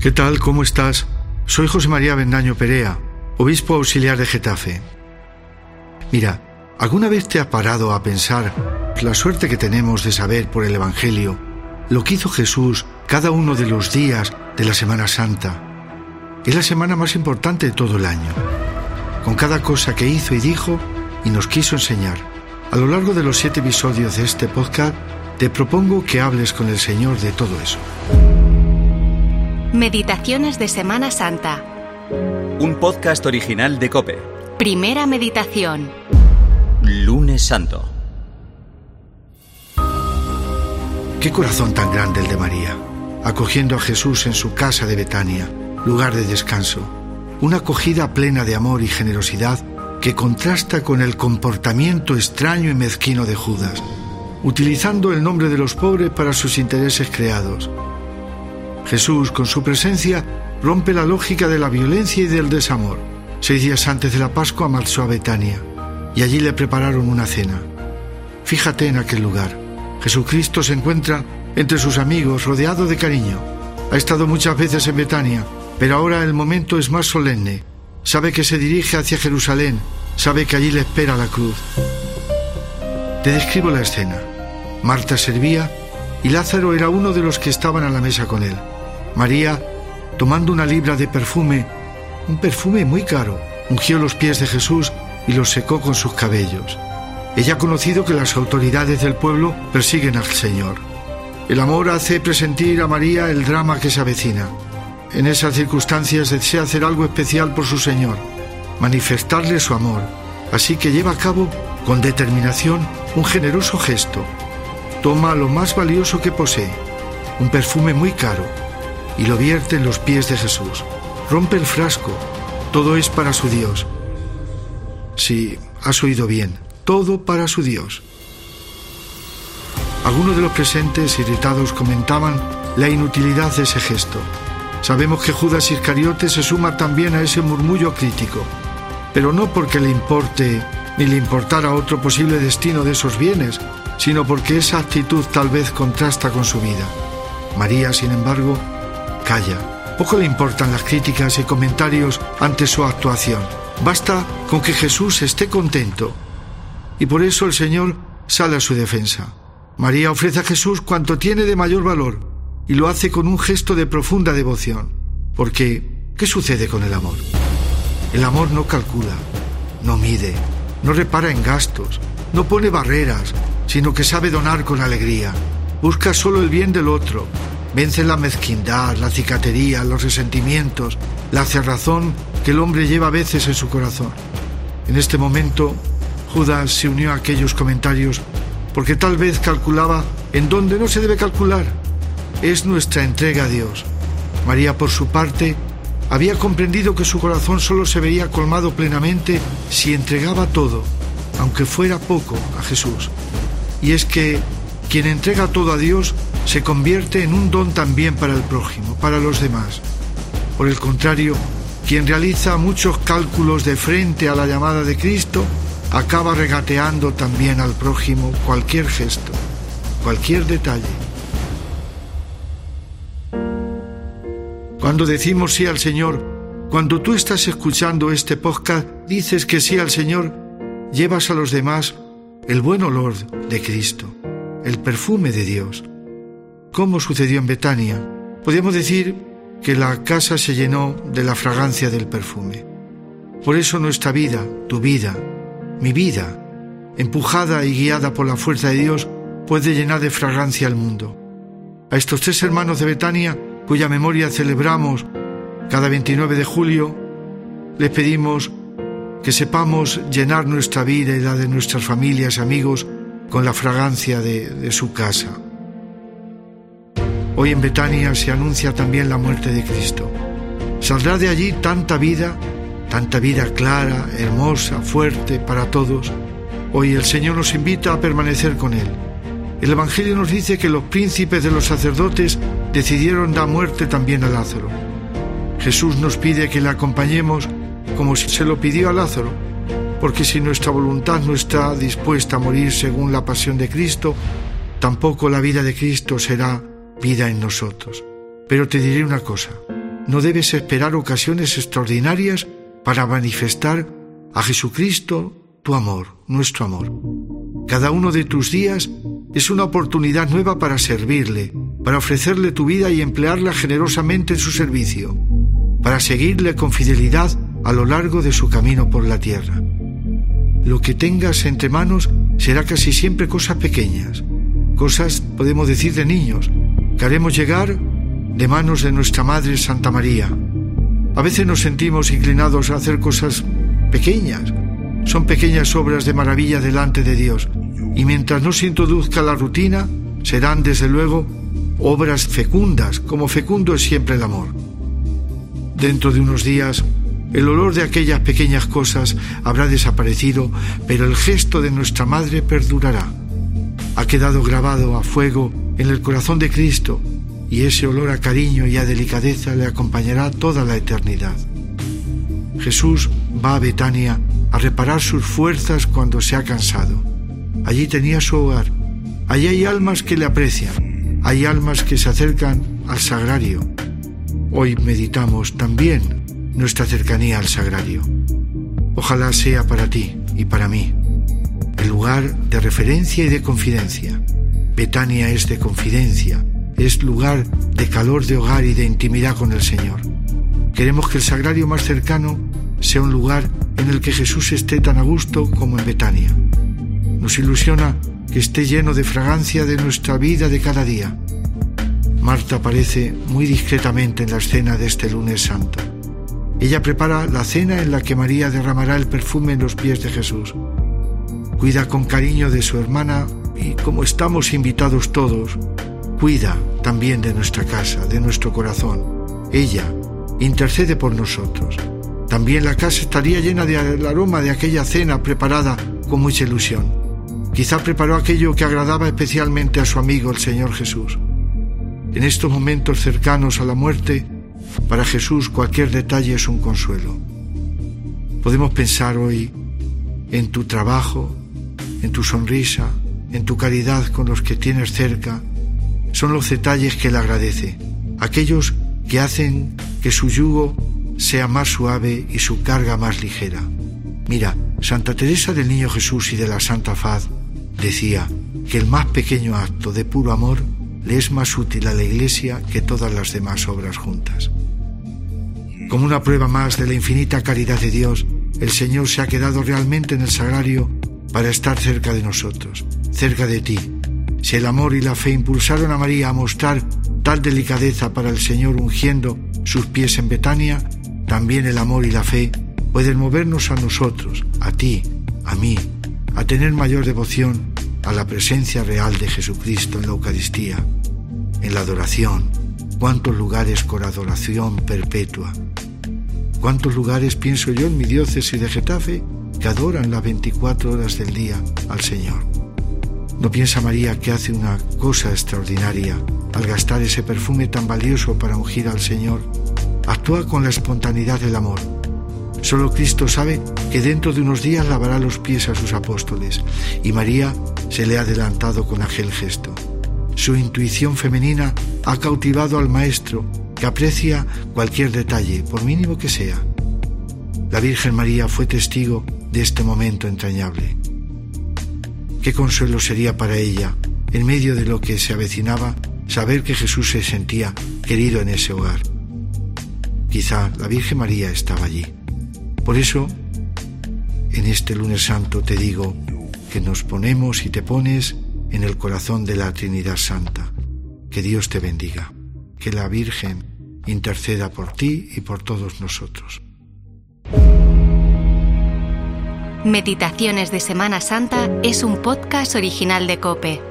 ¿Qué tal? ¿Cómo estás? Soy José María Bendaño Perea, obispo auxiliar de Getafe. Mira, ¿alguna vez te has parado a pensar la suerte que tenemos de saber por el Evangelio lo que hizo Jesús cada uno de los días de la Semana Santa? Es la semana más importante de todo el año, con cada cosa que hizo y dijo y nos quiso enseñar. A lo largo de los siete episodios de este podcast, te propongo que hables con el Señor de todo eso. Meditaciones de Semana Santa. Un podcast original de Cope. Primera meditación. Lunes Santo. Qué corazón tan grande el de María, acogiendo a Jesús en su casa de Betania, lugar de descanso. Una acogida plena de amor y generosidad que contrasta con el comportamiento extraño y mezquino de Judas, utilizando el nombre de los pobres para sus intereses creados Jesús, con su presencia, rompe la lógica de la violencia y del desamor. Seis días antes de la Pascua marchó a Betania y allí le prepararon una cena. Fíjate en aquel lugar. Jesucristo se encuentra entre sus amigos, rodeado de cariño. Ha estado muchas veces en Betania, pero ahora el momento es más solemne. Sabe que se dirige hacia Jerusalén, sabe que allí le espera la cruz. Te describo la escena. Marta servía y Lázaro era uno de los que estaban a la mesa con él. María, tomando una libra de perfume, un perfume muy caro, ungió los pies de Jesús y los secó con sus cabellos. Ella ha conocido que las autoridades del pueblo persiguen al Señor. El amor hace presentir a María el drama que se avecina. En esas circunstancias desea hacer algo especial por su Señor, manifestarle su amor. Así que lleva a cabo con determinación un generoso gesto. Toma lo más valioso que posee, un perfume muy caro, y lo vierte en los pies de Jesús. Rompe el frasco. Todo es para su Dios. Sí, has oído bien. Todo para su Dios. Algunos de los presentes irritados comentaban la inutilidad de ese gesto. Sabemos que Judas Iscariote se suma también a ese murmullo crítico, pero no porque le importe ni le importara otro posible destino de esos bienes, sino porque esa actitud tal vez contrasta con su vida. María, sin embargo, calla. Poco le importan las críticas y comentarios ante su actuación. Basta con que Jesús esté contento. Y por eso el Señor sale a su defensa. María ofrece a Jesús cuanto tiene de mayor valor y lo hace con un gesto de profunda devoción. Porque, ¿qué sucede con el amor? El amor no calcula, no mide, no repara en gastos, no pone barreras, sino que sabe donar con alegría. Busca solo el bien del otro Vence la mezquindad, la cicatería, los resentimientos, la cerrazón que el hombre lleva a veces en su corazón. En este momento, Judas se unió a aquellos comentarios porque tal vez calculaba en donde no se debe calcular. Es nuestra entrega a Dios. María, por su parte, había comprendido que su corazón solo se veía colmado plenamente si entregaba todo, aunque fuera poco, a Jesús. Y es que quien entrega todo a Dios se convierte en un don también para el prójimo, para los demás. Por el contrario, quien realiza muchos cálculos de frente a la llamada de Cristo, acaba regateando también al prójimo cualquier gesto, cualquier detalle. Cuando decimos sí al Señor, cuando tú estás escuchando este podcast, dices que sí al Señor, llevas a los demás el buen olor de Cristo, el perfume de Dios como sucedió en Betania. Podríamos decir que la casa se llenó de la fragancia del perfume. Por eso nuestra vida, tu vida, mi vida, empujada y guiada por la fuerza de Dios, puede llenar de fragancia al mundo. A estos tres hermanos de Betania, cuya memoria celebramos cada 29 de julio, les pedimos que sepamos llenar nuestra vida y la de nuestras familias y amigos con la fragancia de, de su casa. Hoy en Betania se anuncia también la muerte de Cristo. Saldrá de allí tanta vida, tanta vida clara, hermosa, fuerte para todos. Hoy el Señor nos invita a permanecer con Él. El Evangelio nos dice que los príncipes de los sacerdotes decidieron dar muerte también a Lázaro. Jesús nos pide que le acompañemos como se lo pidió a Lázaro, porque si nuestra voluntad no está dispuesta a morir según la pasión de Cristo, tampoco la vida de Cristo será vida en nosotros. Pero te diré una cosa, no debes esperar ocasiones extraordinarias para manifestar a Jesucristo tu amor, nuestro amor. Cada uno de tus días es una oportunidad nueva para servirle, para ofrecerle tu vida y emplearla generosamente en su servicio, para seguirle con fidelidad a lo largo de su camino por la tierra. Lo que tengas entre manos será casi siempre cosas pequeñas, cosas, podemos decir, de niños, que haremos llegar de manos de nuestra Madre Santa María. A veces nos sentimos inclinados a hacer cosas pequeñas. Son pequeñas obras de maravilla delante de Dios. Y mientras no se introduzca la rutina, serán desde luego obras fecundas, como fecundo es siempre el amor. Dentro de unos días, el olor de aquellas pequeñas cosas habrá desaparecido, pero el gesto de nuestra Madre perdurará. Ha quedado grabado a fuego en el corazón de Cristo y ese olor a cariño y a delicadeza le acompañará toda la eternidad. Jesús va a Betania a reparar sus fuerzas cuando se ha cansado. Allí tenía su hogar. Allí hay almas que le aprecian. Hay almas que se acercan al sagrario. Hoy meditamos también nuestra cercanía al sagrario. Ojalá sea para ti y para mí el lugar de referencia y de confidencia. Betania es de confidencia, es lugar de calor de hogar y de intimidad con el Señor. Queremos que el sagrario más cercano sea un lugar en el que Jesús esté tan a gusto como en Betania. Nos ilusiona que esté lleno de fragancia de nuestra vida de cada día. Marta aparece muy discretamente en la escena de este lunes santo. Ella prepara la cena en la que María derramará el perfume en los pies de Jesús. Cuida con cariño de su hermana y como estamos invitados todos, cuida también de nuestra casa, de nuestro corazón. Ella intercede por nosotros. También la casa estaría llena del aroma de aquella cena preparada con mucha ilusión. Quizá preparó aquello que agradaba especialmente a su amigo el Señor Jesús. En estos momentos cercanos a la muerte, para Jesús cualquier detalle es un consuelo. Podemos pensar hoy en tu trabajo, en tu sonrisa, en tu caridad con los que tienes cerca, son los detalles que Él agradece, aquellos que hacen que su yugo sea más suave y su carga más ligera. Mira, Santa Teresa del Niño Jesús y de la Santa Faz decía que el más pequeño acto de puro amor le es más útil a la Iglesia que todas las demás obras juntas. Como una prueba más de la infinita caridad de Dios, el Señor se ha quedado realmente en el sagrario para estar cerca de nosotros, cerca de ti, si el amor y la fe impulsaron a María a mostrar tal delicadeza para el Señor ungiendo sus pies en Betania, también el amor y la fe pueden movernos a nosotros, a ti, a mí, a tener mayor devoción a la presencia real de Jesucristo en la Eucaristía, en la adoración. Cuántos lugares con adoración perpetua. Cuántos lugares pienso yo en mi diócesis de Getafe que adoran las 24 horas del día al Señor. ¿No piensa María que hace una cosa extraordinaria al gastar ese perfume tan valioso para ungir al Señor? Actúa con la espontaneidad del amor. Solo Cristo sabe que dentro de unos días lavará los pies a sus apóstoles y María se le ha adelantado con aquel gesto. Su intuición femenina ha cautivado al Maestro que aprecia cualquier detalle, por mínimo que sea. La Virgen María fue testigo este momento entrañable. Qué consuelo sería para ella, en medio de lo que se avecinaba, saber que Jesús se sentía querido en ese hogar. Quizá la Virgen María estaba allí. Por eso, en este lunes santo te digo que nos ponemos y te pones en el corazón de la Trinidad Santa. Que Dios te bendiga. Que la Virgen interceda por ti y por todos nosotros. Meditaciones de Semana Santa es un podcast original de Cope.